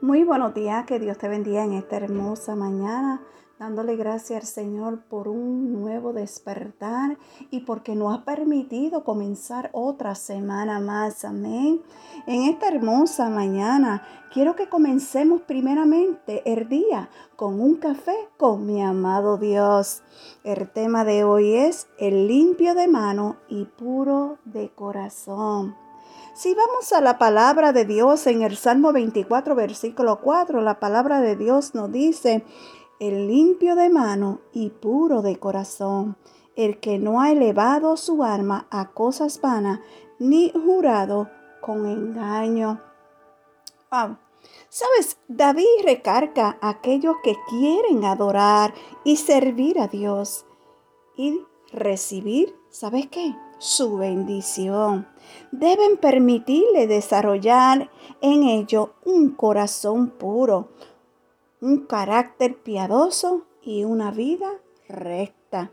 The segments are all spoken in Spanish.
Muy buenos días, que Dios te bendiga en esta hermosa mañana, dándole gracias al Señor por un nuevo despertar y porque nos ha permitido comenzar otra semana más. Amén. En esta hermosa mañana quiero que comencemos primeramente el día con un café con mi amado Dios. El tema de hoy es el limpio de mano y puro de corazón. Si vamos a la palabra de Dios en el Salmo 24, versículo 4, la palabra de Dios nos dice, el limpio de mano y puro de corazón, el que no ha elevado su alma a cosas vanas, ni jurado con engaño. Sabes, David recarga a aquellos que quieren adorar y servir a Dios y recibir, ¿sabes qué? Su bendición. Deben permitirle desarrollar en ello un corazón puro, un carácter piadoso y una vida recta.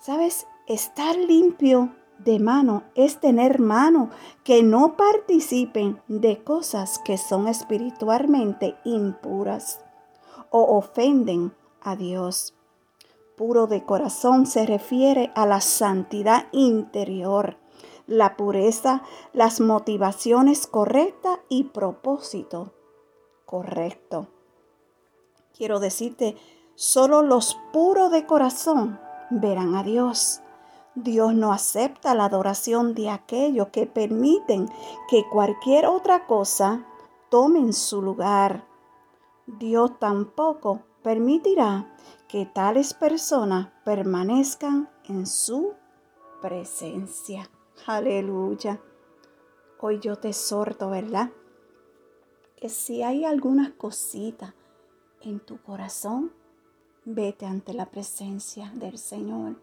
¿Sabes? Estar limpio de mano es tener mano que no participen de cosas que son espiritualmente impuras o ofenden a Dios puro de corazón se refiere a la santidad interior, la pureza, las motivaciones correctas y propósito correcto. Quiero decirte, solo los puros de corazón verán a Dios. Dios no acepta la adoración de aquellos que permiten que cualquier otra cosa tome su lugar. Dios tampoco permitirá que tales personas permanezcan en su presencia. Aleluya. Hoy yo te exhorto, ¿verdad? Que si hay alguna cosita en tu corazón, vete ante la presencia del Señor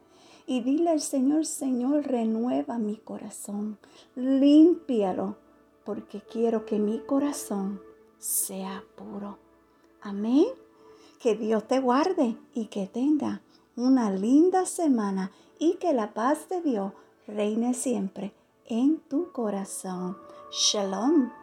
y dile al Señor, Señor, renueva mi corazón, límpialo, porque quiero que mi corazón sea puro. Amén. Que Dios te guarde y que tenga una linda semana y que la paz de Dios reine siempre en tu corazón. Shalom.